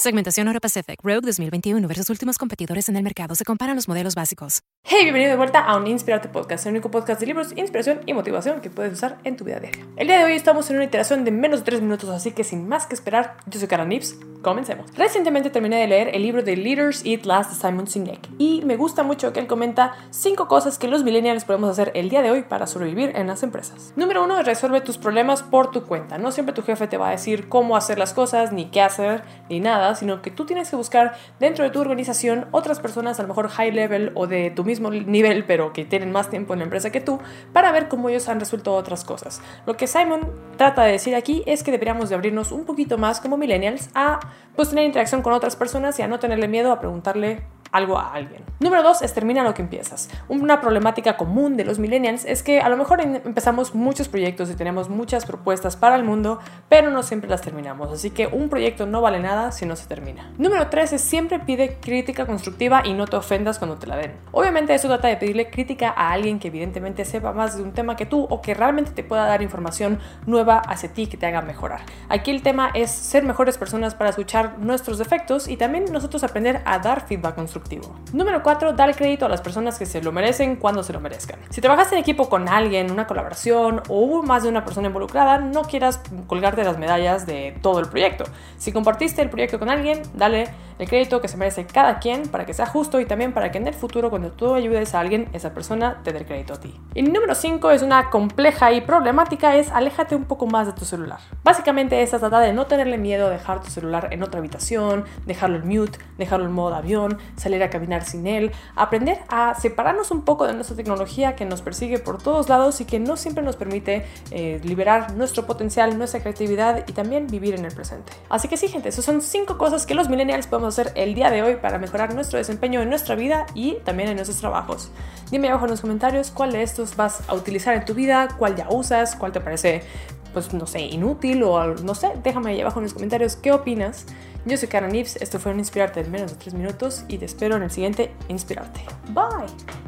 Segmentación Euro Pacific Rogue 2021 versus últimos competidores en el mercado. Se comparan los modelos básicos. Hey, bienvenido de vuelta a un Inspirarte Podcast, el único podcast de libros, inspiración y motivación que puedes usar en tu vida diaria. El día de hoy estamos en una iteración de menos de 3 minutos, así que sin más que esperar, yo soy Kara Nips. Comencemos. Recientemente terminé de leer el libro de Leaders Eat Last de Simon Sinek y me gusta mucho que él comenta 5 cosas que los millennials podemos hacer el día de hoy para sobrevivir en las empresas. Número 1 resuelve tus problemas por tu cuenta. No siempre tu jefe te va a decir cómo hacer las cosas, ni qué hacer, ni nada, sino que tú tienes que buscar dentro de tu organización otras personas, a lo mejor high level o de tu mismo nivel, pero que tienen más tiempo en la empresa que tú, para ver cómo ellos han resuelto otras cosas. Lo que Simon trata de decir aquí es que deberíamos de abrirnos un poquito más como millennials a pues tener interacción con otras personas y a no tenerle miedo a preguntarle algo a alguien. Número dos es termina lo que empiezas. Una problemática común de los millennials es que a lo mejor empezamos muchos proyectos y tenemos muchas propuestas para el mundo, pero no siempre las terminamos. Así que un proyecto no vale nada si no se termina. Número tres es siempre pide crítica constructiva y no te ofendas cuando te la den. Obviamente eso trata de pedirle crítica a alguien que evidentemente sepa más de un tema que tú o que realmente te pueda dar información nueva hacia ti que te haga mejorar. Aquí el tema es ser mejores personas para escuchar nuestros defectos y también nosotros aprender a dar feedback constructivo Número 4, dar crédito a las personas que se lo merecen cuando se lo merezcan. Si trabajaste en equipo con alguien, una colaboración o hubo más de una persona involucrada, no quieras colgarte las medallas de todo el proyecto. Si compartiste el proyecto con alguien, dale el crédito que se merece cada quien para que sea justo y también para que en el futuro cuando tú ayudes a alguien, esa persona te dé el crédito a ti. Y número 5 es una compleja y problemática, es aléjate un poco más de tu celular. Básicamente esta trata de no tenerle miedo a dejar tu celular en otra habitación, dejarlo en mute, dejarlo en modo avión, salir a caminar sin él, aprender a separarnos un poco de nuestra tecnología que nos persigue por todos lados y que no siempre nos permite eh, liberar nuestro potencial, nuestra creatividad y también vivir en el presente. Así que sí, gente, esas son cinco cosas que los millennials podemos hacer el día de hoy para mejorar nuestro desempeño en nuestra vida y también en nuestros trabajos. Dime abajo en los comentarios cuál de estos vas a utilizar en tu vida, cuál ya usas, cuál te parece, pues no sé, inútil o no sé, déjame ahí abajo en los comentarios qué opinas. Yo soy Karen Nips, esto fue un Inspirarte en menos de 3 minutos y te espero en el siguiente Inspirarte. Bye.